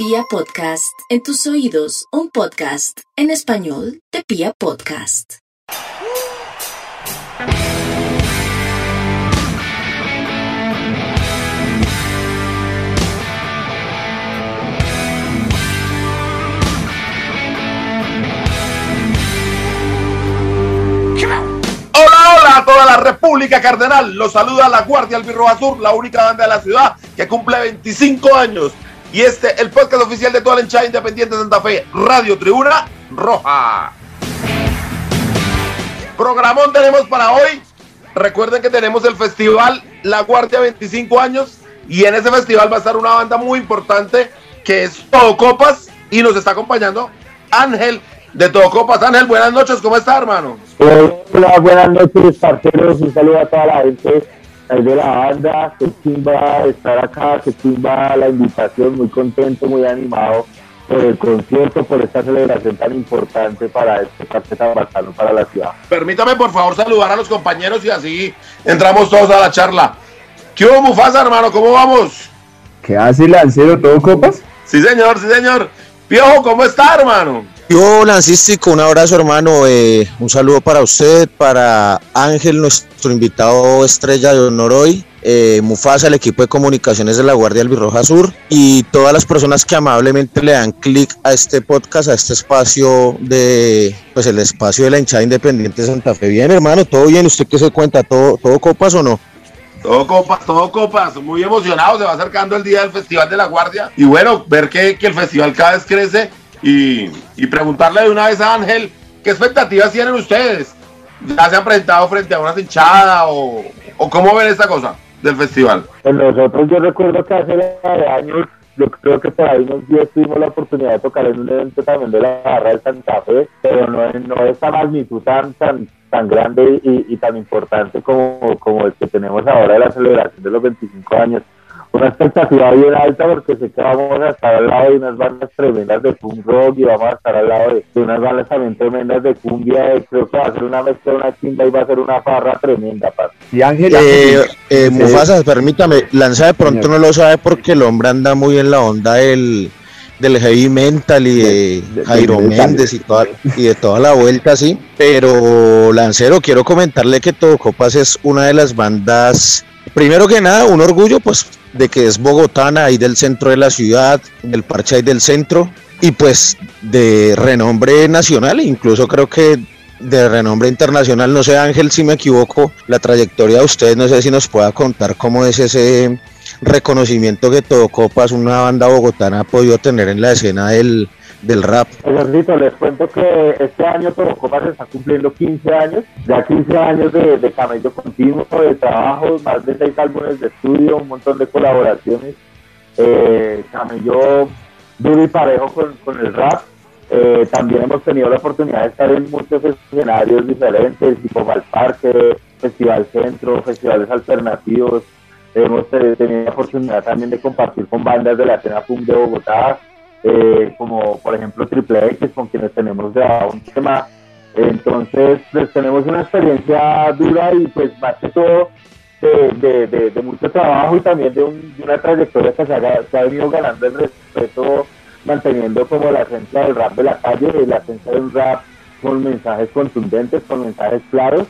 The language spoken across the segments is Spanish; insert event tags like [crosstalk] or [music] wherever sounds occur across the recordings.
Pia Podcast, en tus oídos, un podcast en español de Pia Podcast. Hola, hola a toda la República Cardenal. Los saluda la Guardia Albirroja Sur, la única banda de la ciudad que cumple 25 años. Y este, el podcast oficial de toda la hinchada independiente de Santa Fe, Radio Tribuna Roja. Programón tenemos para hoy. Recuerden que tenemos el festival La Guardia 25 años. Y en ese festival va a estar una banda muy importante que es Todo Copas. Y nos está acompañando Ángel de Todo Copas. Ángel, buenas noches, ¿cómo está, hermano? Hola, buenas noches, parceros. Un saludo a toda la gente ahí de la banda. Que chimba estar acá, que chimba la invitación. Muy contento, muy animado por el concierto, por esta celebración tan importante para este parque tan bacano para la ciudad. Permítame, por favor, saludar a los compañeros y así entramos todos a la charla. ¿Qué hubo, Mufasa, hermano? ¿Cómo vamos? ¿Qué hace Lancero? ¿Todo copas? Sí, señor, sí, señor. Piojo, ¿cómo está, hermano? Yo, Lancístico, un abrazo hermano, eh, un saludo para usted, para Ángel, nuestro invitado estrella de honor hoy, eh, Mufasa, el equipo de comunicaciones de la Guardia Albirroja Sur y todas las personas que amablemente le dan clic a este podcast, a este espacio de, pues el espacio de la hinchada independiente de Santa Fe. Bien, hermano, todo bien, ¿usted qué se cuenta? ¿Todo, todo copas o no? Todo copas, todo copas, muy emocionado, se va acercando el día del Festival de la Guardia y bueno, ver que, que el festival cada vez crece y, y, preguntarle de una vez a Ángel, ¿qué expectativas tienen ustedes? ¿Ya se han presentado frente a una hinchada o, cómo ven esta cosa del festival? Pues nosotros yo recuerdo que hace años, yo creo que por ahí unos días tuvimos la oportunidad de tocar en un evento también de la barra de Santa Fe, pero no, no esta magnitud tan, tan, tan grande y, y, tan importante como, como el que tenemos ahora de la celebración de los 25 años una expectativa bien alta porque sé que vamos a estar al lado de unas bandas tremendas de punk rock y vamos a estar al lado de, de unas bandas también tremendas de cumbia. Y creo que va a ser una mezcla, una chimba y va a ser una farra tremenda. Paz. Y Ángel, eh, eh, Mufasa, permítame, Lanza de pronto señor. no lo sabe porque el hombre anda muy en la onda del del heavy mental y de, de, de Jairo de Méndez y, toda, y de toda la vuelta, sí. Pero Lancero, quiero comentarle que Todo Copas es una de las bandas Primero que nada, un orgullo pues de que es bogotana, ahí del centro de la ciudad, del parche ahí del centro, y pues de renombre nacional, incluso creo que de renombre internacional, no sé Ángel si me equivoco, la trayectoria de ustedes, no sé si nos pueda contar cómo es ese reconocimiento que Todo Copas, una banda bogotana, ha podido tener en la escena del, del rap. Les cuento que este año Copas está cumpliendo 15 años, ya 15 años de, de camello continuo, de trabajo, más de 6 álbumes de estudio, un montón de colaboraciones. Eh, camello duro y parejo con, con el rap. Eh, también hemos tenido la oportunidad de estar en muchos escenarios diferentes, tipo Valparque, Festival Centro, festivales alternativos. Hemos tenido la oportunidad también de compartir con bandas de la escena punk de Bogotá, eh, como por ejemplo Triple X, con quienes tenemos grabado un tema. Entonces, pues, tenemos una experiencia dura y pues más que todo de, de, de, de mucho trabajo y también de, un, una trayectoria que se ha, se ha venido ganando el respeto, manteniendo como la esencia del rap de la calle, la esencia de un rap con mensajes contundentes, con mensajes claros.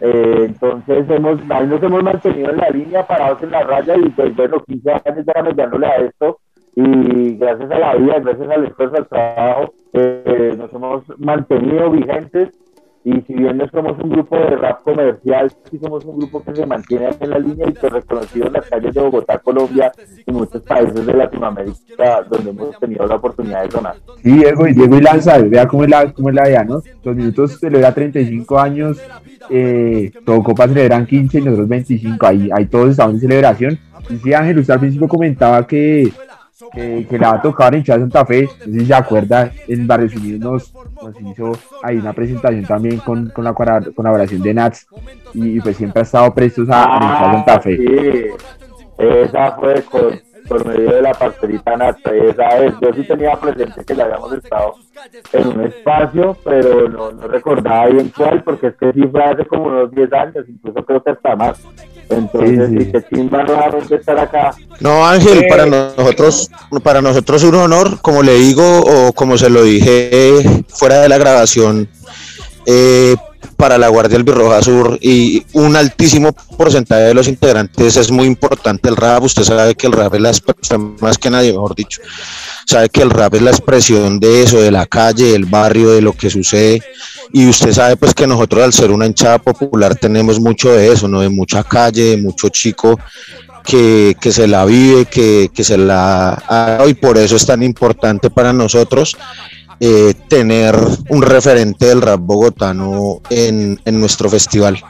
Eh, entonces hemos, ahí nos hemos mantenido en la línea, parados en la raya y pues bueno, 15 años ya dándole a esto y gracias a la vida, gracias al esfuerzo, al trabajo, eh, nos hemos mantenido vigentes y si bien no somos un grupo de rap comercial, sí somos un grupo que se mantiene en la línea y que reconocido en las calles de Bogotá, Colombia y muchos países de Latinoamérica donde hemos tenido la oportunidad de sonar. Sí, Diego, y Diego y Lanza, vea cómo es la, cómo es la idea, ¿no? Los minutos celebra 35 años, eh, todo Copa celebran 15 y nosotros 25, ahí, ahí todos estamos en celebración. Y sí, Ángel, usted al principio comentaba que que, que, la va a tocar Santa Fe, no sé si se acuerda, en Barrios Unidos nos, nos hizo ahí una presentación también con, con la colaboración de Nats y, pues siempre ha estado prestos a, ah, a Santa Fe. Sí. Esa fue con, por medio de la pastorita Nats, esa es, yo sí tenía presente que le habíamos estado en un espacio, pero no, no recordaba bien cuál, porque es que sí fue hace como unos 10 años, incluso creo que hasta más. Entonces, sí, qué chimba nuevamente estar acá. No, Ángel, para nosotros, para nosotros un honor, como le digo, o como se lo dije fuera de la grabación, eh, para la Guardia Albirroja Sur y un altísimo porcentaje de los integrantes es muy importante el rap. Usted sabe que el rap es la expresión, más que nadie, mejor dicho, sabe que el rap es la expresión de eso, de la calle, del barrio, de lo que sucede. Y usted sabe pues que nosotros al ser una hinchada popular tenemos mucho de eso, ¿no? De mucha calle, de mucho chico que, que, se la vive, que, que se la y por eso es tan importante para nosotros eh, tener un referente del rap bogotano en, en nuestro festival.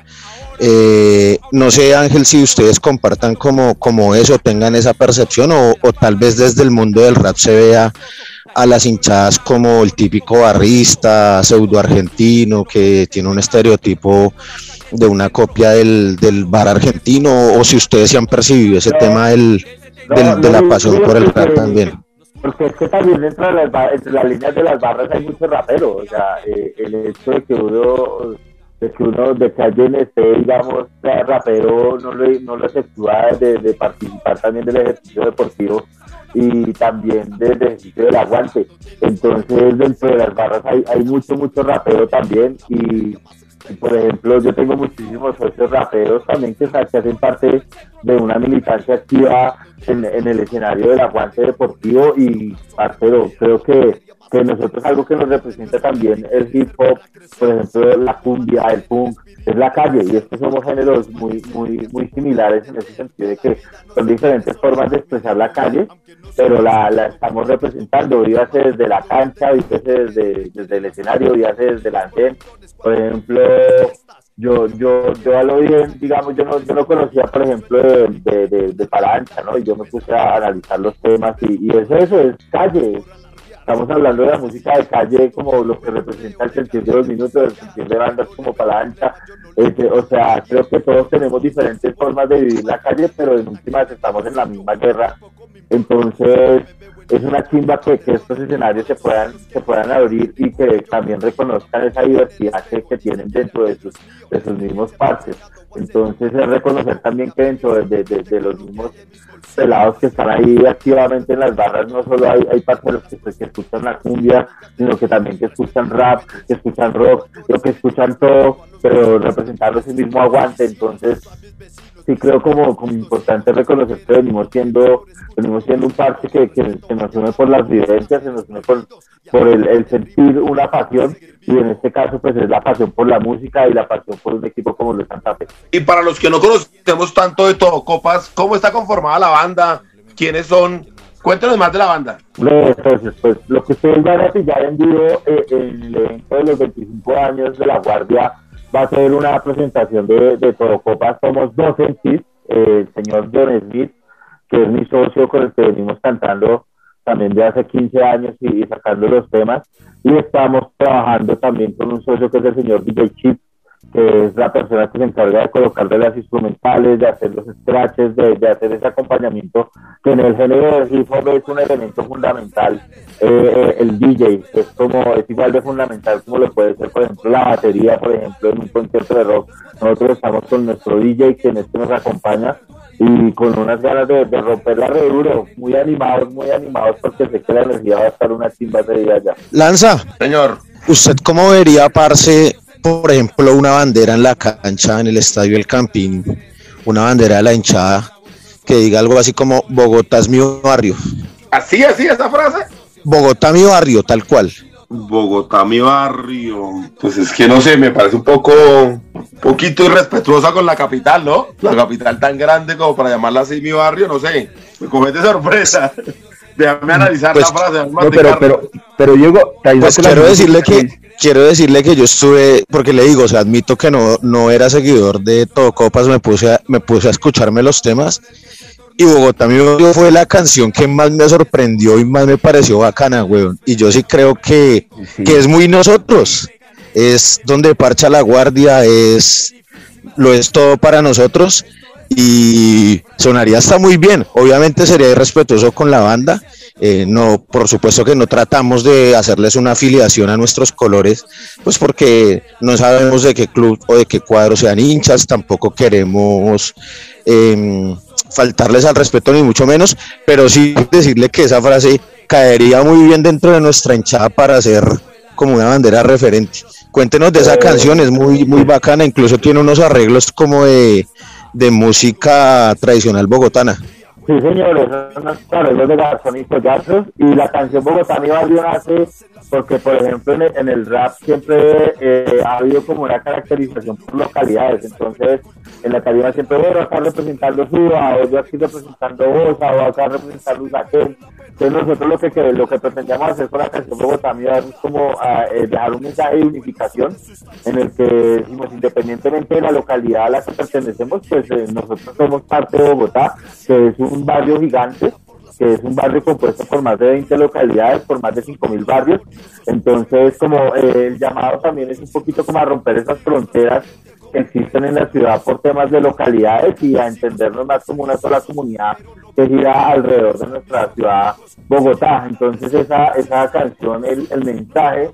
Eh, no sé, Ángel, si ustedes compartan como, como eso, tengan esa percepción o, o, tal vez desde el mundo del rap se vea a las hinchadas como el típico barrista, pseudo argentino, que tiene un estereotipo de una copia del, del bar argentino, o si ustedes se han percibido ese tema del, del, de la pasión por el rap también. Porque es que también dentro de las, entre las líneas de las barras hay muchos raperos, o sea, eh, el hecho de que uno, de que uno, de que alguien esté, digamos, rapero, no lo, no lo efectúa de, de participar también del ejercicio deportivo y también del ejercicio del aguante. Entonces, dentro de las barras hay, hay mucho, mucho rapero también y por ejemplo, yo tengo muchísimos socios raperos también que, hacen parte de una militancia activa en, el escenario del aguante deportivo y, parcero, creo que, que nosotros algo que nos representa también el hip hop, por ejemplo, la cumbia, el punk, es la calle. Y es que somos géneros muy, muy, muy similares en ese sentido de que son diferentes formas de expresar la calle, pero la, la estamos representando, víase desde la cancha, víase desde, desde el escenario, víase desde la andén. Por ejemplo, yo, yo, yo a lo bien, digamos, yo no, yo no conocía, por ejemplo, de, de, ¿no? Y yo me puse a analizar los temas y, eso, eso es calle, estamos hablando de la música de calle como lo que representa el sentir de los minutos, el sentir de bandas como Palancha, este, o sea, creo que todos tenemos diferentes formas de vivir la calle, pero en últimas estamos en la misma guerra, entonces es una chimba que, estos escenarios se puedan, se puedan abrir y que también reconozcan esa diversidad que, tienen dentro de sus, de sus mismos partes. Entonces es reconocer también que dentro de, de, de, los mismos pelados que están ahí activamente en las barras, no solo hay, hay parceros que, que escuchan la cumbia, sino que también que escuchan rap, que escuchan rock, lo que escuchan todo, pero representando ese mismo aguante. Entonces sí creo como, como importante reconocer que venimos siendo, venimos siendo un parche que, que, que nos une por las vivencias, se nos une por, por el, el, sentir una pasión y en este caso pues es la pasión por la música y la pasión por un equipo como el de Santa Fe. Y para los que no conocemos tanto de todo Copas, ¿cómo está conformada la banda? ¿Quiénes son? Cuéntanos más de la banda. Entonces, pues lo que ustedes van a pillar en vivo eh, en el evento de los 25 años de la Guardia va a ser una presentación de, de Copas. Somos dos en sí, el señor John Smith, que es mi socio con el que venimos cantando también de hace 15 años y, y sacando los temas. Y estamos trabajando también con un socio que es el señor DJ Chip, que es la persona que se encarga de colocarle las instrumentales, de hacer los scratches, de, de, hacer ese acompañamiento, que en el género de hip hop es un elemento fundamental, eh, el DJ, que es como, es igual de fundamental como lo puede ser, por ejemplo, la batería, por ejemplo, en un concierto de rock. Nosotros estamos con nuestro DJ, que en este nos acompaña, y con unas ganas de, de romper la re duro, muy animados, muy animados, porque sé que la energía va a estar una chimba de día ya. Lanza, señor, ¿usted cómo vería, parce, por ejemplo, una bandera en la cancha, en el estadio del Campín, una bandera de la hinchada que diga algo así como Bogotá es mi barrio. ¿Así, así esa frase? Bogotá mi barrio, tal cual. Bogotá mi barrio. Pues es que no sé, me parece un poco, un poquito irrespetuosa con la capital, ¿no? La capital tan grande como para llamarla así mi barrio, no sé. Me comete sorpresa. Déjame analizar Pues, la frase. No, pero, pero, pero Diego, Pues quiero decirle que quiero decirle que yo estuve, porque le digo, o sea, admito que no, no era seguidor de Todo Copas, me puse a, me puse a escucharme los temas y Bogotá mi barrio fue la canción que más me sorprendió y más me pareció bacana, weón. Y yo sí creo que, Sí. que es muy nosotros, es donde parcha la guardia, es lo es todo para nosotros y sonaría hasta muy bien. Obviamente sería irrespetuoso con la banda Eh, no, por supuesto que no tratamos de hacerles una afiliación a nuestros colores, pues porque no sabemos de qué club o de qué cuadro sean hinchas, tampoco queremos em, faltarles al respeto ni mucho menos, pero sí decirle que esa frase caería muy bien dentro de nuestra hinchada para hacer como una bandera referente. Cuéntenos de esa eh, canción, es muy, muy bacana, incluso tiene unos arreglos como de, de música tradicional bogotana. Sí, señores, son los de Garzón y y la canción Bogotá mi barrio nace porque, por ejemplo, en el, rap siempre eh, ha habido como una caracterización por localidades, entonces en la calidad siempre, bueno, acá representando Suba, o yo aquí representando Osa, o acá representando Usaquén, entonces nosotros lo que, lo que pretendíamos hacer con la canción Bogotá es como ah, eh, dejar un mensaje de unificación en el que decimos, independientemente de la localidad a la que pertenecemos, pues eh, nosotros somos parte de Bogotá, que es un barrio gigante, que es un barrio compuesto por más de 20 localidades, por más de 5.000 barrios. Entonces, como eh, el llamado también es un poquito como a romper esas fronteras que existen en la ciudad por temas de localidades y a entendernos más como una sola comunidad que gira alrededor de nuestra ciudad Bogotá. Entonces esa, esa canción, el, el mensaje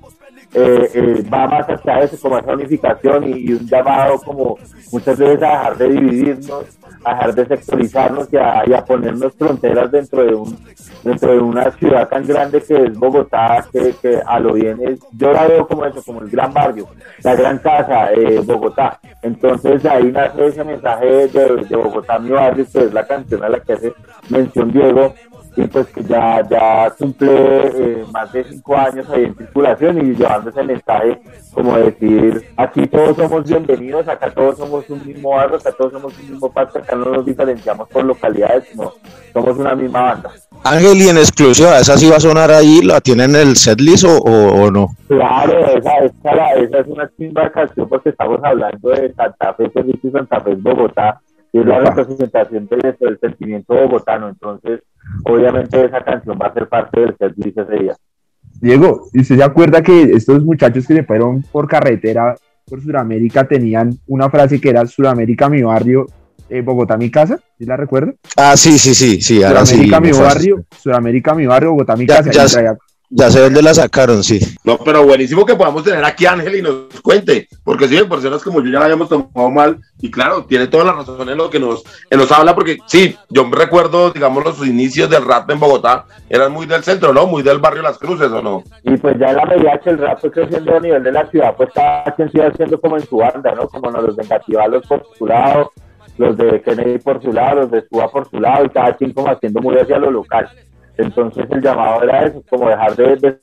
eh, eh, va más de eso, como esa unificación y, un llamado como muchas veces a dejar de dividirnos, a dejar de sectorizarnos y a, ponernos fronteras dentro de un dentro de una ciudad tan grande que es Bogotá, que, que a lo bien es, yo la veo como eso, como el gran barrio, la gran casa, eh, Bogotá. Entonces ahí nace ese mensaje de, de Bogotá, mi barrio, que es la canción a la que hace mención Diego, y pues que ya, ya cumple eh, más de cinco años ahí en circulación y llevando ese mensaje como decir, aquí todos somos bienvenidos, acá todos somos un mismo barrio, acá todos somos un mismo pacto, acá no nos diferenciamos por localidades, sino somos una misma banda. Ángel, y en exclusiva, ¿esa sí va a sonar ahí? ¿La tienen en el setlist o, o, no? Claro, esa, esa, esa es una chimba canción porque estamos hablando de Santa Fe, y Santa Fe, Bogotá, y es la representación del, del sentimiento bogotano, entonces obviamente esa canción va a ser parte del set ese día. Diego, ¿y usted se acuerda que estos muchachos que se fueron por carretera por Sudamérica tenían una frase que era Sudamérica mi barrio, eh, Bogotá mi casa? ¿Sí la recuerda? Ah, sí, sí, sí, sí. Sudamérica mi barrio, Sudamérica mi barrio, Bogotá mi casa. Ya sé dónde la sacaron, sí. No, pero buenísimo que podamos tener aquí a Ángel y nos cuente, porque si sí, personas como yo ya la habíamos tomado mal, y claro, tiene toda la razón en lo que nos, nos habla, porque sí, yo me recuerdo, digamos, los inicios del rap en Bogotá, eran muy del centro, ¿no? Muy del barrio Las Cruces, ¿o no? Y pues ya en la medida que el rap fue creciendo a nivel de la ciudad, pues cada quien sigue haciendo como en su banda, ¿no? Como los de los por su lado, los de Kennedy por su lado, los de Suba por su lado, y cada quien como haciendo muy hacia lo local. Entonces el llamado era eso, como dejar de,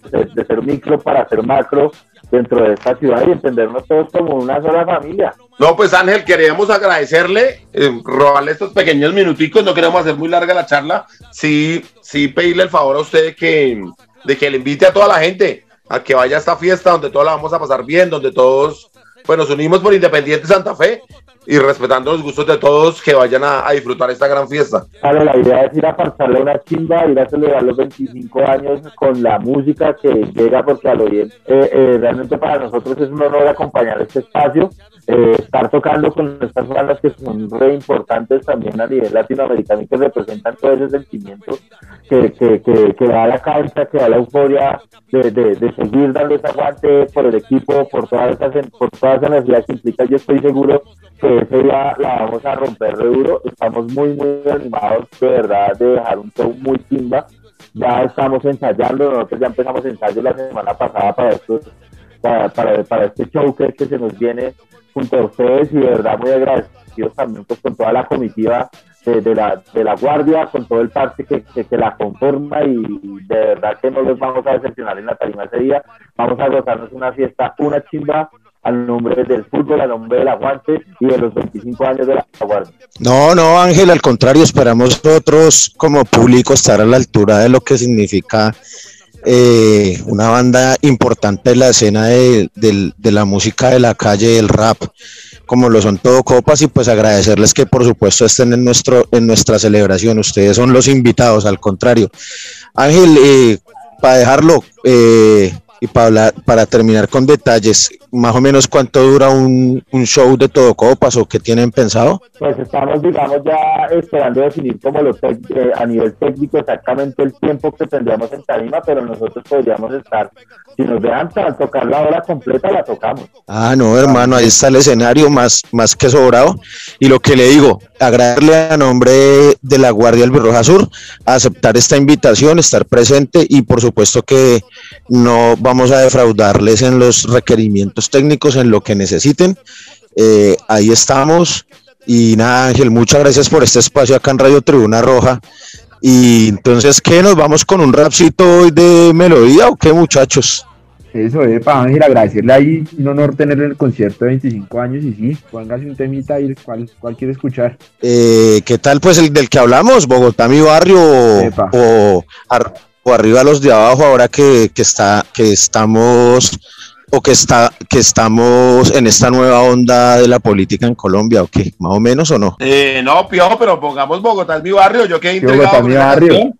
ser micro para ser macro dentro de esta ciudad y entendernos todos como una sola familia. No, pues Ángel, queremos agradecerle, eh, robarle estos pequeños minuticos, no queremos hacer muy larga la charla, sí, sí pedirle el favor a usted que, de que le invite a toda la gente a que vaya a esta fiesta donde todos la vamos a pasar bien, donde todos pues nos unimos por Independiente Santa Fe y respetando los gustos de todos que vayan a, disfrutar esta gran fiesta. Claro, la idea es ir a pasarle una chimba, ir a celebrar los 25 años con la música que llega porque a lo bien, eh, eh, realmente para nosotros es un honor acompañar este espacio, eh, estar tocando con estas bandas que son re importantes también a nivel latinoamericano y que representan todo ese sentimiento que, que, que, que da la cancha, que da la euforia de, de, seguir dando ese aguante por el equipo, por todas esas, por todas esa energías que implica, yo estoy seguro que ese día la vamos a romper de duro. Estamos muy, muy animados de verdad de dejar un show muy timba. Ya estamos ensayando, nosotros ya empezamos ensayo la semana pasada para estos, para, para, para este show que, que se nos viene junto a ustedes y de verdad muy agradecidos también pues con toda la comitiva de, la, de la guardia, con todo el parche que, que, la conforma y de verdad que no los vamos a decepcionar en la tarima ese día. Vamos a gozarnos una fiesta, una chimba al nombre del fútbol, al nombre del aguante y de los 25 años de la guardia. No, no, Ángel, al contrario, esperamos nosotros como público estar a la altura de lo que significa eh, una banda importante en la escena de, la música de la calle, del rap, como lo son todo copas y pues agradecerles que por supuesto estén en, nuestro, en nuestra celebración. Ustedes son los invitados, al contrario. Ángel, eh, para dejarlo, eh, y para, para terminar con detalles, más o menos cuánto dura un, un show de todo copas o qué tienen pensado? Pues estamos, digamos, ya esperando definir como lo eh, a nivel técnico exactamente el tiempo que tendríamos en tarima, pero nosotros podríamos estar, si nos dejan tocar la hora completa, la tocamos. Ah, no, hermano, ahí está el escenario más, más que sobrado. Y lo que le digo, agradecerle a nombre de la Guardia Albirroja Sur a aceptar esta invitación, estar presente y por supuesto que no vamos a defraudarles en los requerimientos técnicos, en lo que necesiten. Eh, ahí estamos. Y nada, Ángel, muchas gracias por este espacio acá en Radio Tribuna Roja. Y entonces, ¿qué? ¿Nos vamos con un rapcito hoy de melodía o qué, muchachos? Eso es, para Ángel, agradecerle ahí, un honor tenerle en el concierto de 25 años y sí, póngase un temita ahí, ¿cuál, cuál quiere escuchar? Eh, ¿Qué tal pues el del que hablamos? ¿Bogotá mi barrio o, o, arriba los de abajo ahora que, que, está, que estamos o que está que estamos en esta nueva onda de la política en Colombia o qué, más o menos o no? Eh, no, piojo, pero pongamos Bogotá es mi barrio, yo quedé entregado. Bogotá mi barrio.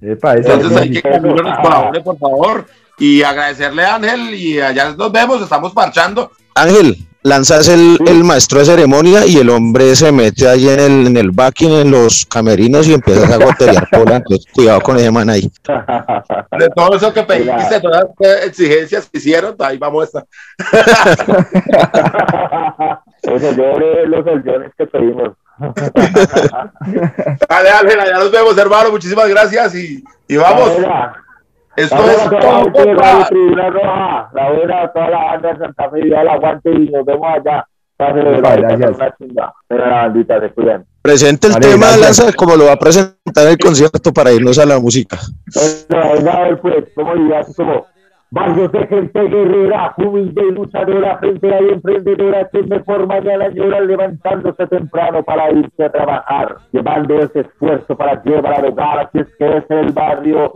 Entonces hay que que por favor y agradecerle a Ángel y allá nos vemos, estamos parchando. Ángel, lanzas el, el, maestro de ceremonia y el hombre se mete ahí en el, en el backing, en los camerinos y empiezas a gotear pola. Entonces, cuidado con ese man ahí. [laughs] De todo eso que pediste, todas las exigencias que hicieron, ahí vamos a estar. Eso, [laughs] yo los millones que pedimos. [laughs] Dale, Ángel, allá nos vemos, hermano. Muchísimas gracias y, y vamos. Esto la es todo la Tribuna Roja, la buena, toda la banda de Santa Fe, ya la aguante y nos vemos allá. Presente el vale, tema, gracias. Lanza, como lo va a presentar el concierto para irnos a la música. Venga, a ver, pues, ¿cómo dirías? Como Barrios de gente guerrera, humilde y luchadora, frente y emprendedora que mejor mañana llora levantándose temprano para irse a trabajar, llevando ese esfuerzo para llevar al hogar, así es que es el barrio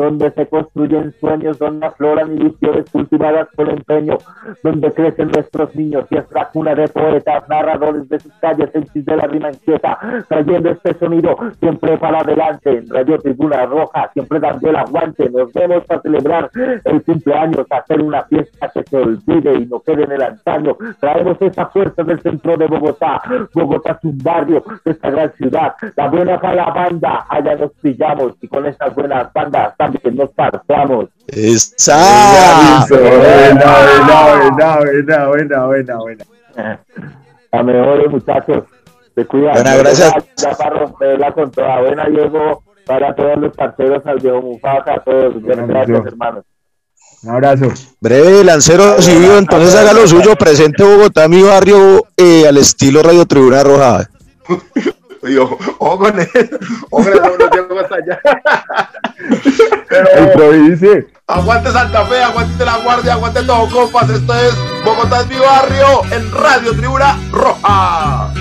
donde se construyen sueños, donde afloran ilusiones cultivadas con empeño, donde crecen nuestros niños y es la cuna de poetas, narradores de sus calles, en de la rima inquieta, trayendo este sonido siempre para adelante, en Radio Tribuna Roja, siempre dando el aguante, nos vemos para celebrar el cumpleaños, hacer una fiesta que se olvide y no quede en el antaño, traemos esa fuerza del centro de Bogotá, Bogotá es un barrio de esta gran ciudad, la buena para la banda, allá nos pillamos y con esas buenas bandas que nos partamos. ¡Esa! Buena, buena, buena, buena, buena, buena. A mejores muchachos. Se cuidan. Buena, gracias. Ya, para romperla con toda. Buena, Diego, para todos los parceros, al Diego Mufasa, a todos. Buenas gracias, hermanos. Un abrazo. Breve, Lancero Civil, entonces haga lo suyo, presente Bogotá, mi barrio, eh, al estilo Radio Tribuna Roja. [laughs] Yo, ojo con eso, ojo con eso, no llego hasta allá. [laughs] Pero. Aguante Santa Fe, aguante la Guardia, aguante todo, compas. Esto es Bogotá es mi barrio en Radio Tribuna Roja.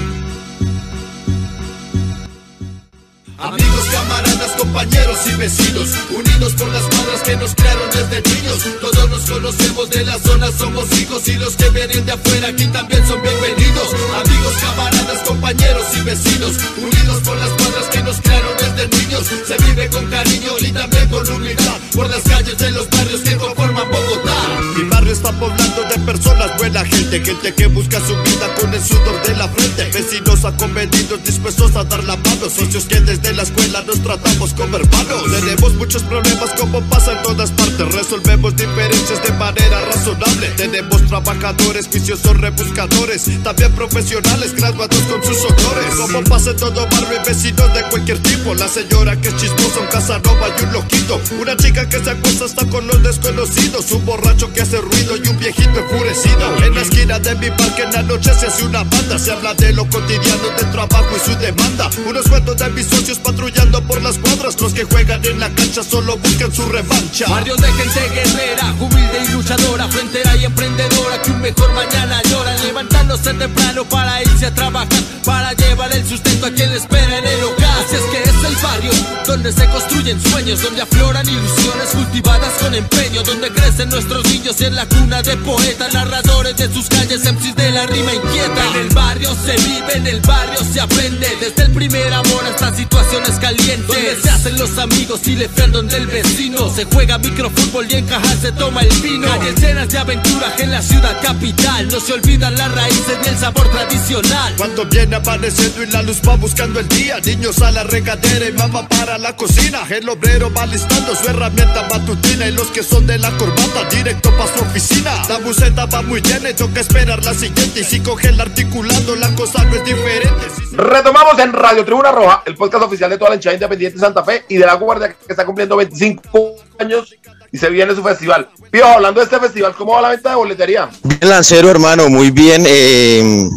Amigos, camaradas, compañeros y vecinos, unidos por las cuadras que nos crearon desde niños. Todos nos conocemos de la zona, somos hijos y los que vienen de afuera aquí también son bienvenidos. Amigos, camaradas, compañeros y vecinos, unidos por las cuadras que nos crearon desde niños. Se vive con cariño y también con humildad por las calles de los barrios que conforman Bogotá. Barrio está poblado de personas, buena gente, gente que busca su vida con el sudor de la frente. Vecinos acomedidos, dispuestos a dar la mano, socios que desde la escuela nos tratamos como hermanos. Tenemos muchos problemas como pasa en todas partes. Resolvemos diferencias de manera razonable. Tenemos trabajadores, viciosos rebuscadores. También profesionales graduados con sus honores. Como pasa en todo barrio vecinos de cualquier tipo. La señora que es chismosa, un casanova y un loquito. Una chica que se acuesta hasta con los desconocidos. Un borracho que hace ruido y un viejito enfurecido. En la esquina de mi parque en la noche se hace una banda. Se habla de lo cotidiano del trabajo y su demanda. Unos cuentos de mis socios patrullando por las cuadras. Los que juegan en la cancha solo buscan su revancha. Barrio de gente guerrera, humilde y luchadora, frontera y emprendedora que un mejor mañana llora, levantándose temprano para irse a trabajar, para llevar el sustento a quien espera en el hogar. Así es que es el barrio donde se construyen sueños, donde afloran ilusiones cultivadas con empeño, donde crecen nuestros niños en la cuna de poetas, narradores de sus calles, MCs de la rima inquieta. En el barrio se vive, en el barrio se aprende, desde el primer amor hasta situaciones calientes. Donde se hacen los amigos y le ferdon del vecino, se juega microfútbol y en cajas se toma el vino. Calles llenas de aventuras en la ciudad capital, no se olvidan las raíces ni el sabor tradicional. Cuando viene apareciendo y la luz va buscando el día, niños a la regadera y mamá para la cocina. El obrero va listando su herramienta matutina y los que son de la corbata directo su oficina. La buceta va muy llena y toca esperar la siguiente. Y si coge el articulando, la cosa no es diferente. Retomamos en Radio Tribuna Roja, el podcast oficial de toda la hinchada independiente de Santa Fe y de la Guardia que está cumpliendo 25 años y se viene su festival. Pío, hablando de este festival, ¿cómo va la venta de boletería? Bien, Lancero, hermano, muy bien. Eh,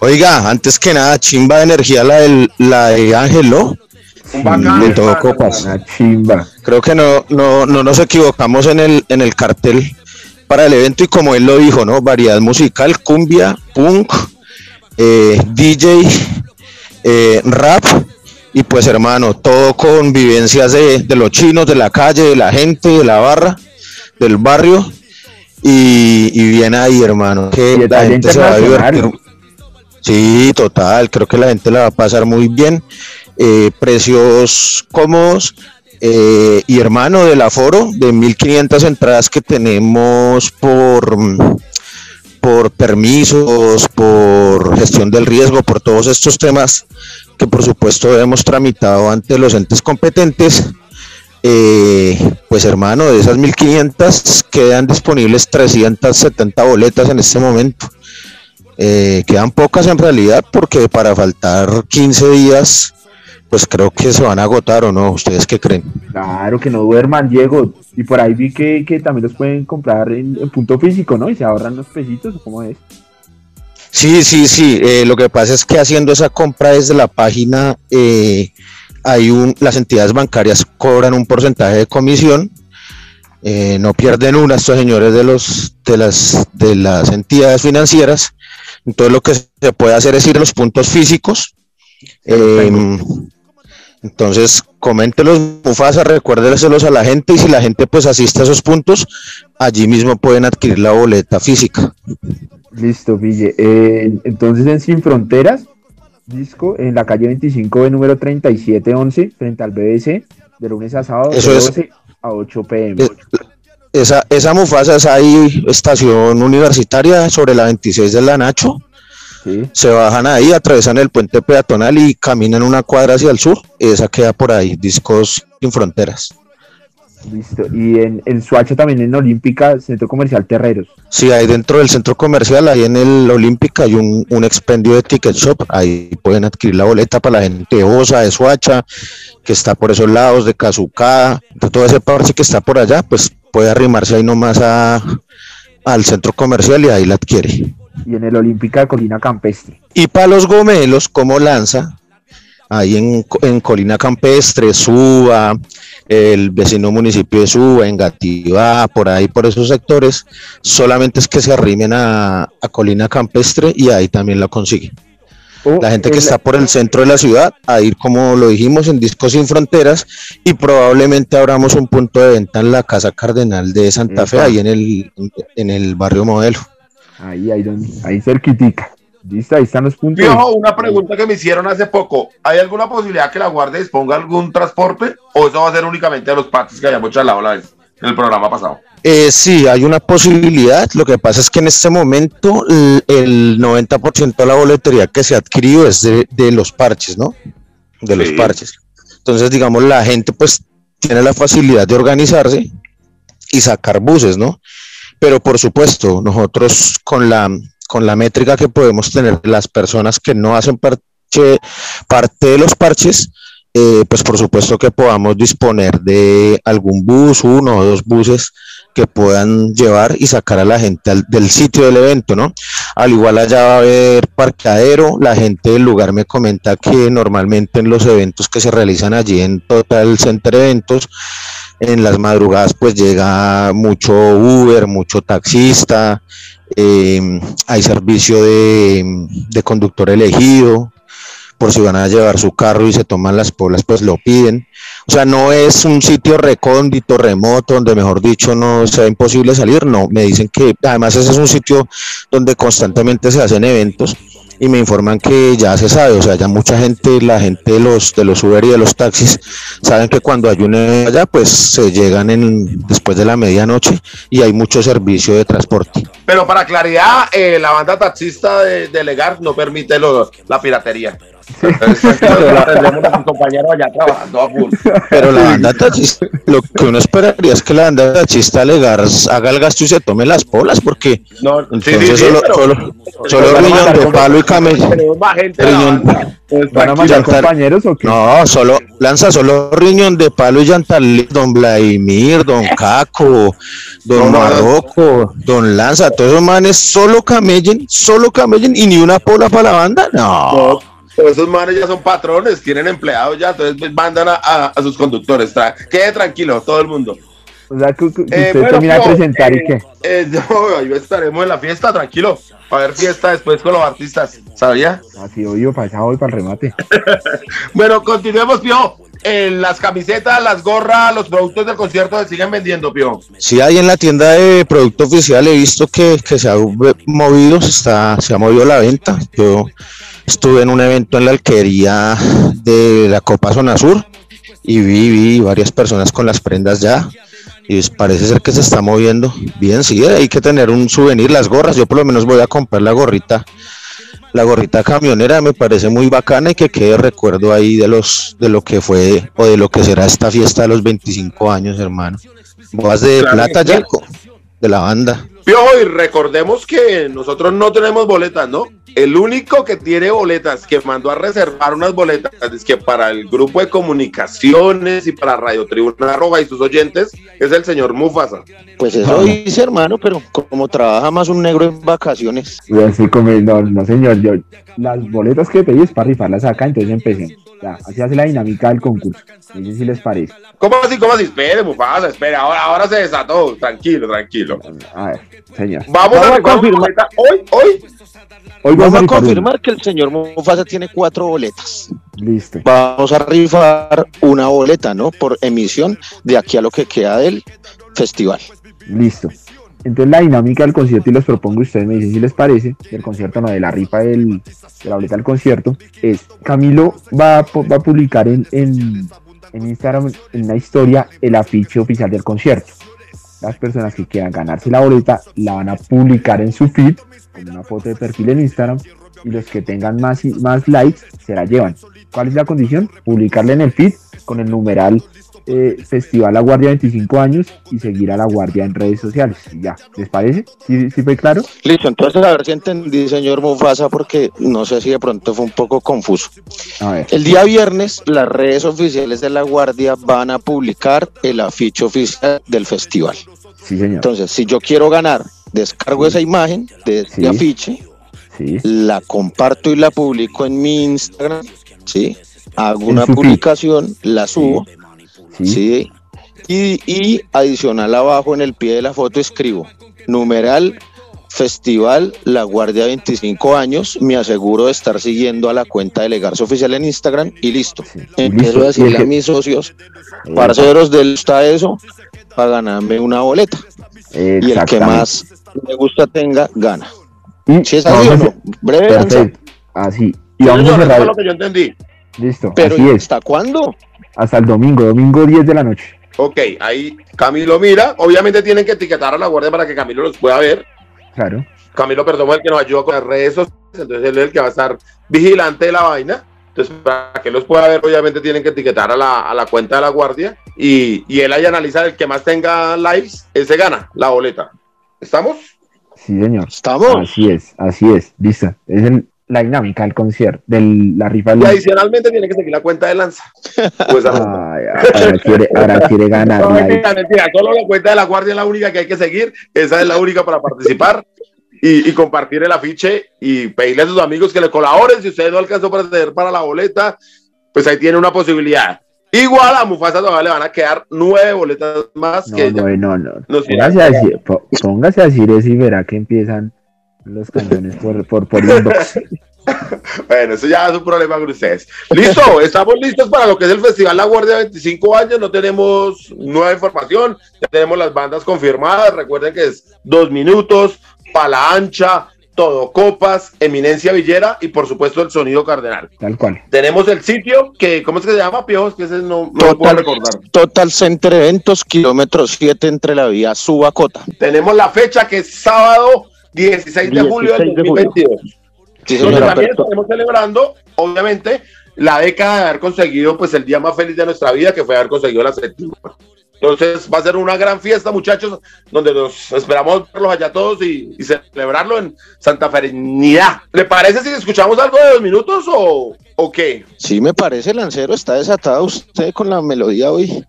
oiga, antes que nada, chimba de energía la, del, la de Ángel, ¿no? Un bacán. De todo copas. Una chimba. Creo que no, no, no nos equivocamos en el, en el cartel para el evento y como él lo dijo, ¿no? Variedad musical, cumbia, punk, eh, DJ, eh, rap y pues hermano, todo con vivencias de, de los chinos, de la calle, de la gente, de la barra, del barrio y, y bien ahí hermano, que Y la gente se va a divertir. Sí, total, creo que la gente la va a pasar muy bien. Eh, precios cómodos. Eh, y hermano, del aforo de 1500 entradas que tenemos por, por permisos, por gestión del riesgo, por todos estos temas que por supuesto hemos tramitado ante los entes competentes. eh, pues hermano, de esas 1500 quedan disponibles 370 boletas en este momento. Eh, quedan pocas en realidad porque para faltar 15 días, pues creo que se van a agotar o no. ¿Ustedes qué creen? Claro, que no duerman, Diego. Y por ahí vi que, que también los pueden comprar en, en punto físico, ¿no? Y se ahorran los pesitos, ¿o cómo es? Sí, sí, sí. eh, lo que pasa es que haciendo esa compra desde la página, eh, hay un, las entidades bancarias cobran un porcentaje de comisión. eh, no pierden una estos señores de los de las de las entidades financieras. Entonces lo que se puede hacer es ir a los puntos físicos. Entonces, coméntelos, Mufasa, recuérdeselos a la gente y si la gente pues asiste a esos puntos, allí mismo pueden adquirir la boleta física. Listo, Ville. Eh, entonces en Sin Fronteras, disco, en la calle 25 de número 3711, frente al BBC, de lunes a sábado, Eso de es- 12 a 8 pm. Es- Esa, esa Mufasa es ahí, estación universitaria sobre la 26 de la Nacho. Sí. Se bajan ahí, atravesan el puente peatonal y caminan una cuadra hacia el sur. Esa queda por ahí, Discos Sin Fronteras. Listo. Y en, en Suacha también en Olímpica, Centro Comercial Terreros. Sí, ahí dentro del centro comercial, ahí en el Olímpica, hay un, un expendio de Ticket Shop. Ahí pueden adquirir la boleta para la gente de Osa, de Suacha, que está por esos lados, de Cazucá, de todo ese parche que está por allá, pues puede arrimarse ahí nomás a, al centro comercial y ahí la adquiere. Y en el Olímpica de Colina Campestre. Y para los gomelos, como lanza, ahí en, en Colina Campestre, Suba, el vecino municipio de Suba, en Gativá, por ahí, por esos sectores, solamente es que se arrimen a, a Colina Campestre y ahí también la consiguen. O La gente que está por el centro de la ciudad, a ir como lo dijimos en Discos Sin Fronteras y probablemente abramos un punto de venta en la Casa Cardenal de Santa Fe, ahí en el, en el barrio modelo. Ahí, ahí, donde, ahí cerquitica. Listo, ahí están los puntos. Piojo, una pregunta que me hicieron hace poco. ¿Hay alguna posibilidad que la Guardia disponga algún transporte o eso va a ser únicamente de los partes que hayamos charlado la vez en el programa pasado? Eh, sí, hay una posibilidad. Lo que pasa es que en este momento el 90% de la boletería que se ha adquirido es de, de los parches, ¿no? De los parches. Entonces, digamos, la gente pues tiene la facilidad de organizarse y sacar buses, ¿no? Pero por supuesto, nosotros con la, con la métrica que podemos tener las personas que no hacen parche, parte de los parches, eh, pues por supuesto que podamos disponer de algún bus, uno o dos buses que puedan llevar y sacar a la gente del sitio del evento, ¿no? Al igual allá va a haber parqueadero, la gente del lugar me comenta que normalmente en los eventos que se realizan allí en Total Center Eventos, en las madrugadas pues llega mucho Uber, mucho taxista, eh, hay servicio de, de conductor elegido, por si van a llevar su carro y se toman las polas, pues lo piden. O sea, no es un sitio recóndito, remoto, donde mejor dicho no sea imposible salir, no, me dicen que además ese es un sitio donde constantemente se hacen eventos y me informan que ya se sabe, o sea, ya mucha gente, la gente de los de los Uber y de los taxis, saben que cuando hay un allá, pues se llegan en después de la medianoche y hay mucho servicio de transporte. Pero para claridad, eh, la banda taxista de, Legar no permite la piratería. [laughs] Pero la banda taxista, lo que uno esperaría es que la banda taxista legar haga el gasto y se tome las polas, porque No, sí, sí, entonces sí, solo, pero- solo, pero solo van a riñón de con- palo y camello. No, solo, lanza solo riñón de palo y llantal, don Vladimir, don Caco, don No, no, no. Marroco, don Lanza, todos esos manes solo camellen, solo camellen y ni una pola para la banda, no. No, pero esos manes ya son patrones, tienen empleados ya, entonces pues, mandan a, a- a sus conductores. Tra- quede tranquilo, todo el mundo. O sea, que, que Eh, usted bueno, termina de presentar eh, y qué. eh, [laughs] no, ahí estaremos en la fiesta, tranquilo. A ver fiesta después con los artistas, ¿sabía? Así obvio, para allá voy para el remate. [laughs] Bueno, continuemos, Pio. Eh, las camisetas, las gorras, los productos del concierto se siguen vendiendo, Pio. Sí, ahí en la tienda de producto oficial he visto que, que se ha movido, se, está, se ha movido la venta. Yo estuve en un evento en la alquería de la Copa Zona Sur y vi, vi varias personas con las prendas ya. Y parece ser que se está moviendo bien, sí, hay que tener un souvenir, las gorras, yo por lo menos voy a comprar la gorrita, la gorrita camionera, me parece muy bacana y que quede recuerdo ahí de los de lo que fue o de lo que será esta fiesta de los 25 años, hermano. Bodas de Claro plata. Yaco, de la banda. Pio, y recordemos que nosotros no tenemos boletas, ¿no? El único que tiene boletas, que mandó a reservar unas boletas, es que para el grupo de comunicaciones y para Radio Tribuna Roja y sus oyentes, es el señor Mufasa. Pues eso dice, hermano, pero como trabaja más un negro en vacaciones. Y así como, no, no señor, yo, las boletas que pedí es para rifarlas acá, entonces empecé. Ya, así hace la dinámica del concurso. Miren si les parece. ¿Cómo así? ¿Cómo así? Espere, Mufasa, espere. Ahora, ahora se desató. Tranquilo, tranquilo. A ver, señor. Vamos, Vamos a confirmar. hoy, hoy. Hoy Vamos a confirmar que el señor Mufasa tiene cuatro boletas. Listo. Vamos a rifar una boleta, ¿no? Por emisión de aquí a lo que queda del festival. Listo. Entonces la dinámica del concierto y les propongo, ustedes me dicen si les parece, del concierto, no, de la rifa del, de la boleta del concierto, es Camilo va va a publicar en, en, en Instagram, en una historia, el afiche oficial del concierto. Las personas que quieran ganarse la boleta la van a publicar en su feed, con una foto de perfil en Instagram, y los que tengan más, y- más likes se la llevan. ¿Cuál es la condición? Publicarla en el feed con el numeral eh, Festival La Guardia 25 años y seguir a La Guardia en redes sociales. Ya, ¿les parece? ¿Sí, sí fue claro? Listo, entonces a ver si entendí, señor Mufasa, porque no sé si de pronto fue un poco confuso. A ver, El día viernes, las redes oficiales de la Guardia van a publicar el afiche oficial del festival. sí señor. Entonces, si yo quiero ganar, descargo esa imagen de este Sí. afiche, Sí, la comparto y la publico en mi Instagram, ¿sí? Hago una publicación, la subo, sí, ¿sí? Y, y adicional abajo en el pie de la foto escribo numeral Festival La Guardia 25 años, me aseguro de estar siguiendo a la cuenta de Legarse Oficial en Instagram y listo. sí. Empiezo listo. a decirle a mis socios, eh, parceros del está eso, para ganarme una boleta. Y el que más me gusta tenga, gana. Y Si es así o no, breve danza. Perfecto. Así. Y vamos a señor, eso cerrar. fue lo que yo entendí. Listo. Pero así es. ¿hasta cuándo? Hasta el domingo, domingo 10 de la noche. Ok, ahí Camilo mira. Obviamente tienen que etiquetar a la guardia para que Camilo los pueda ver. Claro. Camilo Perdomo es el que nos ayuda con las redes sociales, entonces él es el que va a estar vigilante de la vaina. Entonces, para que los pueda ver, obviamente tienen que etiquetar a la, a la cuenta de la guardia y, y él ahí analiza el que más tenga likes, ese gana la boleta. ¿Estamos? Sí, señor. ¿Estamos? Así es, así es. Listo. Es el- la dinámica del concierto, de la rifa Y adicionalmente tiene que seguir la cuenta de Lanza. Pues, a- Ay, ahora quiere, ahora quiere ganar. No, mentira, solo la cuenta de la guardia es la única que hay que seguir. Esa es la única para participar y, y compartir el afiche y pedirle a sus amigos que le colaboren. Si usted no alcanzó para tener para la boleta, pues ahí tiene una posibilidad. Igual a Mufasa todavía le van a quedar nueve boletas más No, que no, ella. no, no. Póngase a, decir, póngase a decir eso y verá que empiezan los cañones por, por, por inbox. [laughs] [laughs] bueno, eso ya es un problema con ustedes. Listo, estamos listos para lo que es el Festival La Guardia 25 años. No tenemos nueva información, ya tenemos las bandas confirmadas. Recuerden que es dos minutos, pala ancha, todo copas, eminencia villera y por supuesto el sonido cardenal. Tal cual. Tenemos el sitio que, ¿cómo es que se llama, Piojos? Que ese no, no lo puedo recordar. Total Center Eventos, kilómetro 7 entre la vía Subacota. Tenemos la fecha que es sábado 16 de julio del 16 de julio. 2022. Sí, también estaremos celebrando, obviamente, la década de haber conseguido pues el día más feliz de nuestra vida, que fue haber conseguido la séptima. Entonces va a ser una gran fiesta, muchachos, donde nos esperamos verlos allá todos y, celebrarlo en Santa Ferenidad. ¿Le parece si escuchamos algo de dos minutos o, o qué? Sí, me parece, Lancero, está desatado usted con la melodía hoy.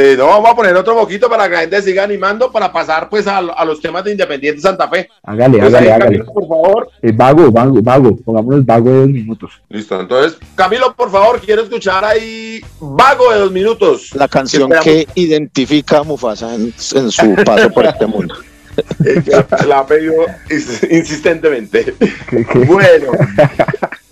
Eh, no, vamos a poner otro poquito para que la gente siga animando para pasar pues a, a los temas de Independiente Santa Fe. Hágale, Pues hágale. Camilo, por favor. Eh, vago, vago, vago. Pongámonos vago de dos minutos. Listo, entonces, Camilo, por favor, quiero escuchar ahí Vago de dos minutos. La canción que identifica a Mufasa en, en su paso por este mundo. [laughs] Eh, la ha pedido ins- insistentemente. [laughs] ¿Qué- qué? Bueno, [laughs]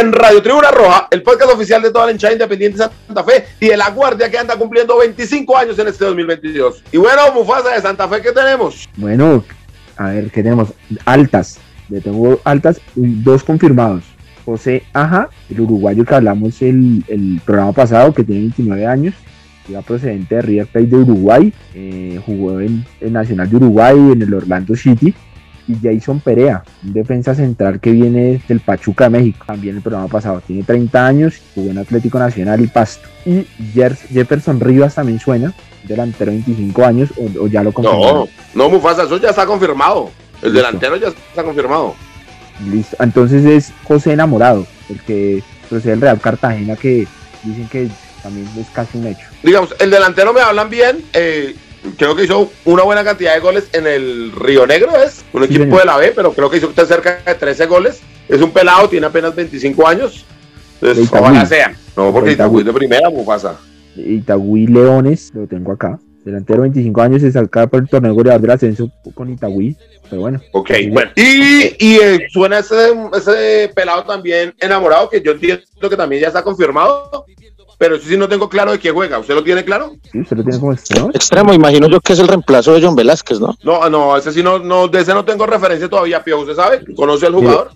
en Radio Tribuna Roja, el podcast oficial de toda la hinchada independiente de Santa Fe y de la Guardia que anda cumpliendo 25 años en este 2022. Y bueno, Mufasa de Santa Fe, ¿qué tenemos? Bueno, a ver, ¿qué tenemos? Altas. Le tengo altas, dos confirmados. José Aja, el uruguayo que hablamos el, el programa pasado, que tiene 29 años, iba procedente de River Plate de Uruguay, eh, jugó en el Nacional de Uruguay, en el Orlando City, y Jason Perea, un defensa central que viene del Pachuca de México, también el programa pasado, tiene 30 años, jugó en Atlético Nacional y Pasto. Y Jefferson Rivas también suena, delantero 25 años, o, o ya lo No, confirmaron. no, Mufasa, eso ya está confirmado. El Listo. delantero ya está confirmado. Listo. Entonces es José Enamorado, el que procede del Real Cartagena, que dicen que también es casi un hecho. Digamos, el delantero me hablan bien. eh, creo que hizo una buena cantidad de goles en el Río Negro, es un equipo de la B, pero creo que hizo usted cerca de 13 goles. Es un pelado, tiene apenas 25 años. Entonces, ojalá sea. No, porque Itagüí de primera, Mufasa. Itagüí Leones, lo tengo acá. Delantero 25 años, se saca por el torneo goleador del ascenso con Itagüí. Pero bueno, Ok, bueno. Y, y eh, suena ese, ese pelado también enamorado, que yo entiendo que también ya está confirmado. Pero eso sí no tengo claro de qué juega. ¿Usted lo tiene claro? sí, usted lo tiene como extremo. Extremo, imagino yo que es el reemplazo de John Velázquez, ¿no? No, no, ese sí no, no, de ese no tengo referencia todavía, Pío. ¿Usted sabe? ¿Conoce al jugador?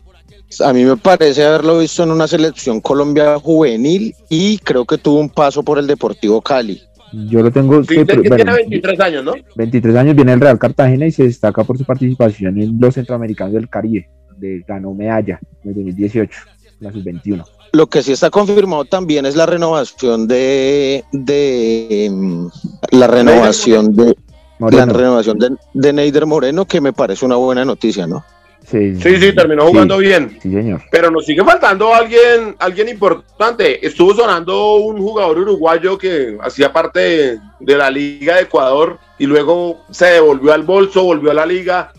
A mí me parece haberlo visto en una selección Colombia juvenil y creo que tuvo un paso por el Deportivo Cali. Yo lo tengo. Sí, sé pero- que bueno, tiene 23 años, ¿no? 23 años viene el Real Cartagena y se destaca por su participación en los centroamericanos del Caribe. De, ganó medalla en el 2018, la sub-21. Lo que sí está confirmado también es la renovación de, de mm, la renovación de la Moreno. renovación de, de Neider Moreno, que me parece una buena noticia, ¿no? Sí, Sí, sí, terminó jugando bien. Sí, señor. Pero nos sigue faltando alguien, alguien importante. Estuvo sonando un jugador uruguayo que hacía parte de, de la Liga de Ecuador y luego se devolvió al bolso, volvió a la liga.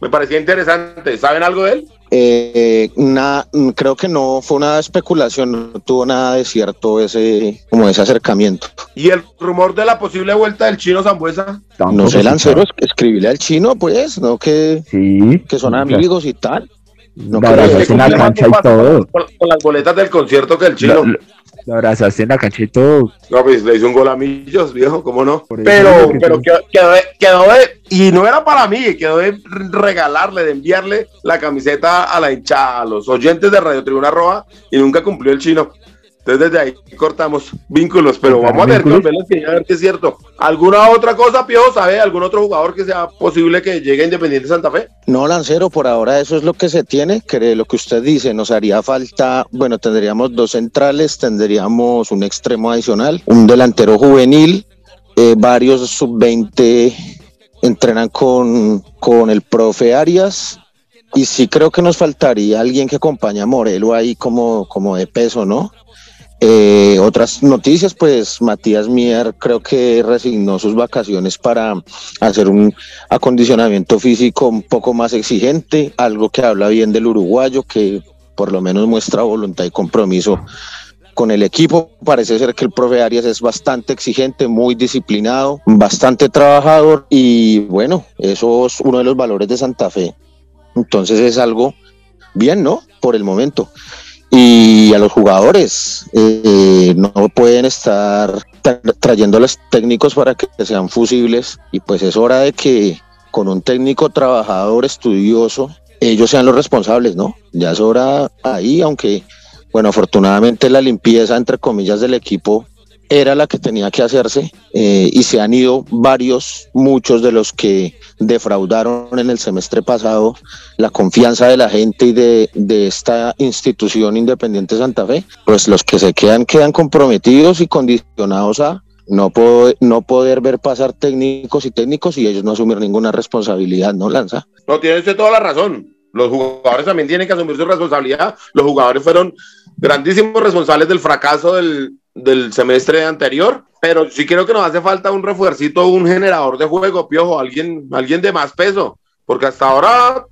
Me parecía interesante. ¿Saben algo de él? Eh, na- creo que no fue una especulación, no tuvo nada de cierto ese, como ese acercamiento. Y el rumor de la posible vuelta del chino Zambuesa. No sé, se Lancero, escribirle al chino, pues, ¿no? Que, Sí. que son claro. amigos y tal. No creo. la Cumple más cancha y todo. Con, con las boletas del concierto que el chino. Lo, lo- lo abrazaste en la cancha y todo. No, pues le hizo un gol a Millos, viejo, ¿cómo no? Por Pero, que pero quedó, quedó de, quedó de- y no era para mí, quedó de regalarle, de enviarle la camiseta a la hinchada, a los oyentes de Radio Tribuna Roja, y nunca cumplió el chino. Entonces desde ahí cortamos vínculos, pero ¿Cortaron vamos a que vínculos? volverle a ver qué es cierto. ¿Alguna otra cosa, Piojo, sabe? ¿Algún otro jugador que sea posible que llegue a Independiente Santa Fe? No, Lancero, por ahora eso es lo que se tiene, que lo que usted dice, nos haría falta, bueno, tendríamos dos centrales, tendríamos un extremo adicional, un delantero juvenil, eh, varios sub-20 entrenan con, con el profe Arias, y sí creo que nos faltaría alguien que acompañe a Morelo ahí como, como de peso, ¿no? Eh, otras noticias, pues Matías Mier creo que resignó sus vacaciones para hacer un acondicionamiento físico un poco más exigente, algo que habla bien del uruguayo, que por lo menos muestra voluntad y compromiso con el equipo. Parece ser que el profe Arias es bastante exigente, muy disciplinado, bastante trabajador y bueno, eso es uno de los valores de Santa Fe. Entonces es algo bien, ¿no? Por el momento. Y a los jugadores eh, no pueden estar tra- trayéndoles técnicos para que sean fusibles y pues es hora de que con un técnico trabajador, estudioso, ellos sean los responsables, ¿no? Ya es hora ahí, aunque bueno, afortunadamente la limpieza, entre comillas, del equipo era la que tenía que hacerse eh, y se han ido varios, muchos de los que defraudaron en el semestre pasado la confianza de la gente y de, de esta institución Independiente Santa Fe, pues los que se quedan quedan comprometidos y condicionados a no, po- no poder ver pasar técnicos y técnicos y ellos no asumir ninguna responsabilidad, ¿no, Lanza? No, tiene usted toda la razón. Los jugadores también tienen que asumir su responsabilidad. Los jugadores fueron grandísimos responsables del fracaso del, del semestre anterior, pero sí creo que nos hace falta un refuercito, un generador de juego, piojo, alguien, alguien de más peso, porque hasta ahora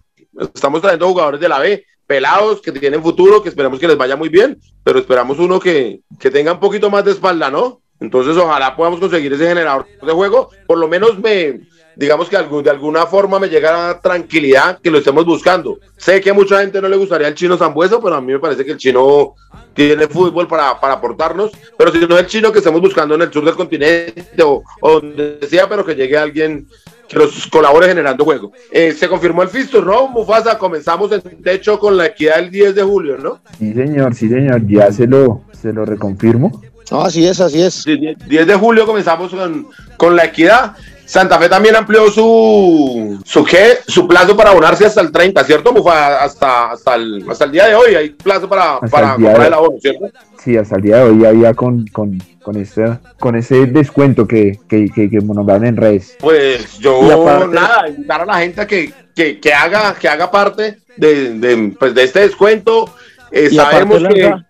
estamos trayendo jugadores de la B, pelados, que tienen futuro, que esperamos que les vaya muy bien, pero esperamos uno que, que tenga un poquito más de espalda, ¿no? Entonces ojalá podamos conseguir ese generador de juego, por lo menos me, digamos que de alguna forma me llega tranquilidad que lo estemos buscando. Sé que a mucha gente no le gustaría el chino Zambueso, pero a mí me parece que el chino tiene fútbol para, para aportarnos, pero si no es el chino que estemos buscando en el sur del continente o, o donde sea, pero que llegue alguien que nos colabore generando juego. Eh, se confirmó el Fistur, ¿no? Mufasa, comenzamos en techo con la equidad el 10 de julio, ¿no? Sí, señor, sí, señor. Ya se lo, se lo reconfirmo. No, así es, así es. Sí, 10 10 de julio comenzamos con, con la equidad. Santa Fe también amplió su su, qué, su plazo para abonarse hasta el 30, ¿cierto? Mufa? Hasta, hasta, el, hasta el día de hoy hay plazo para, Hasta para el comprar de- el abono, ¿cierto? Sí, hasta el día de hoy había con, con, con, ese, con ese descuento que, que, que, que nombraron en redes. Pues yo, aparte- nada, invitar a la gente a que, que, que haga, que haga parte de, de, pues, de este descuento. Eh, Y sabemos aparte, que... Lanza,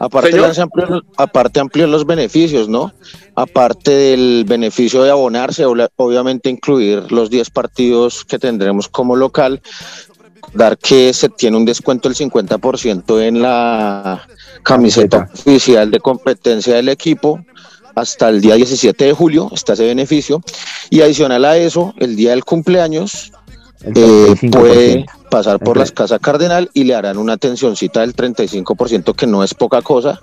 aparte. Lanza amplió, aparte amplió los beneficios, ¿no? Aparte del beneficio de abonarse, obviamente incluir los 10 partidos que tendremos como local, dar que se tiene un descuento del 50% en la camiseta Camiseta. oficial de competencia del equipo hasta el día 17 de julio, está ese beneficio. Y adicional a eso, el día del cumpleaños, eh, 35%. puede pasar por las casas Cardenal y le harán una atencióncita del 35%, que no es poca cosa.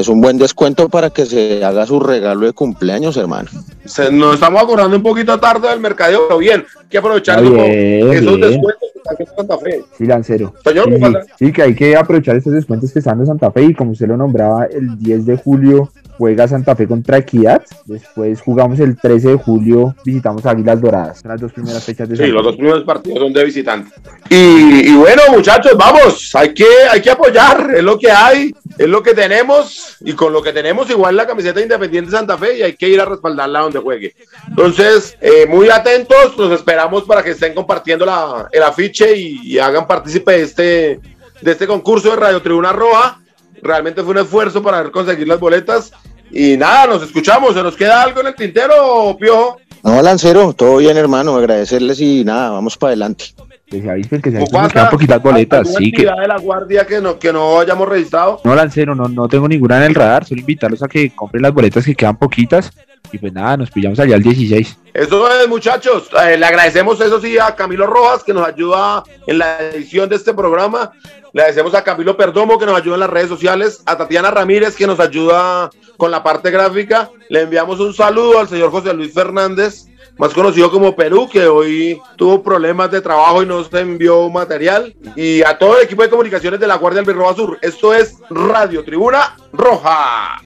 Es un buen descuento para que se haga su regalo de cumpleaños, hermano. se- nos estamos acordando un poquito tarde del mercadeo, pero bien, hay que aprovechar como esos bien. descuentos Santa Fe. Sí, Lancero. Señor, Sí, sí, sí, que hay que aprovechar estos descuentos que están en Santa Fe y como usted lo nombraba, el 10 de julio juega Santa Fe contra Equidad, después jugamos el 13 de julio, visitamos Águilas Doradas, las dos primeras fechas de Sí, Santa los Fe. dos primeros partidos son de visitante. Y, y bueno, muchachos, vamos, hay que, hay que apoyar, es lo que hay, es lo que tenemos, y con lo que tenemos igual la camiseta Independiente Santa Fe, y hay que ir a respaldarla donde juegue. Entonces, eh, muy atentos, los esperamos para que estén compartiendo la, el afiche y, hagan partícipe de este, de este concurso de Radio Tribuna Roja. Realmente fue un esfuerzo para conseguir las boletas. Y nada, nos escuchamos. ¿Se nos queda algo en el tintero, Piojo? No, Lancero, todo bien, hermano. Agradecerles y nada, vamos para adelante. Que se avisen, que se avisen, nos quedan poquitas boletas, ¿alguna sí que... de la guardia que no, que no hayamos registrado? No, Lancero, no, no tengo ninguna en el radar, solo invitarlos a que compren las boletas que quedan poquitas Y pues nada, nos pillamos allá el 16. Eso es, muchachos. Eh, le agradecemos, eso sí, a Camilo Rojas, que nos ayuda en la edición de este programa. Le agradecemos a Camilo Perdomo, que nos ayuda en las redes sociales. A Tatiana Ramírez, que nos ayuda con la parte gráfica. Le enviamos un saludo al señor José Luis Fernández, más conocido como Perú, que hoy tuvo problemas de trabajo y nos envió material. Y a todo el equipo de comunicaciones de la Guardia del Birroba Sur. Esto es Radio Tribuna Roja.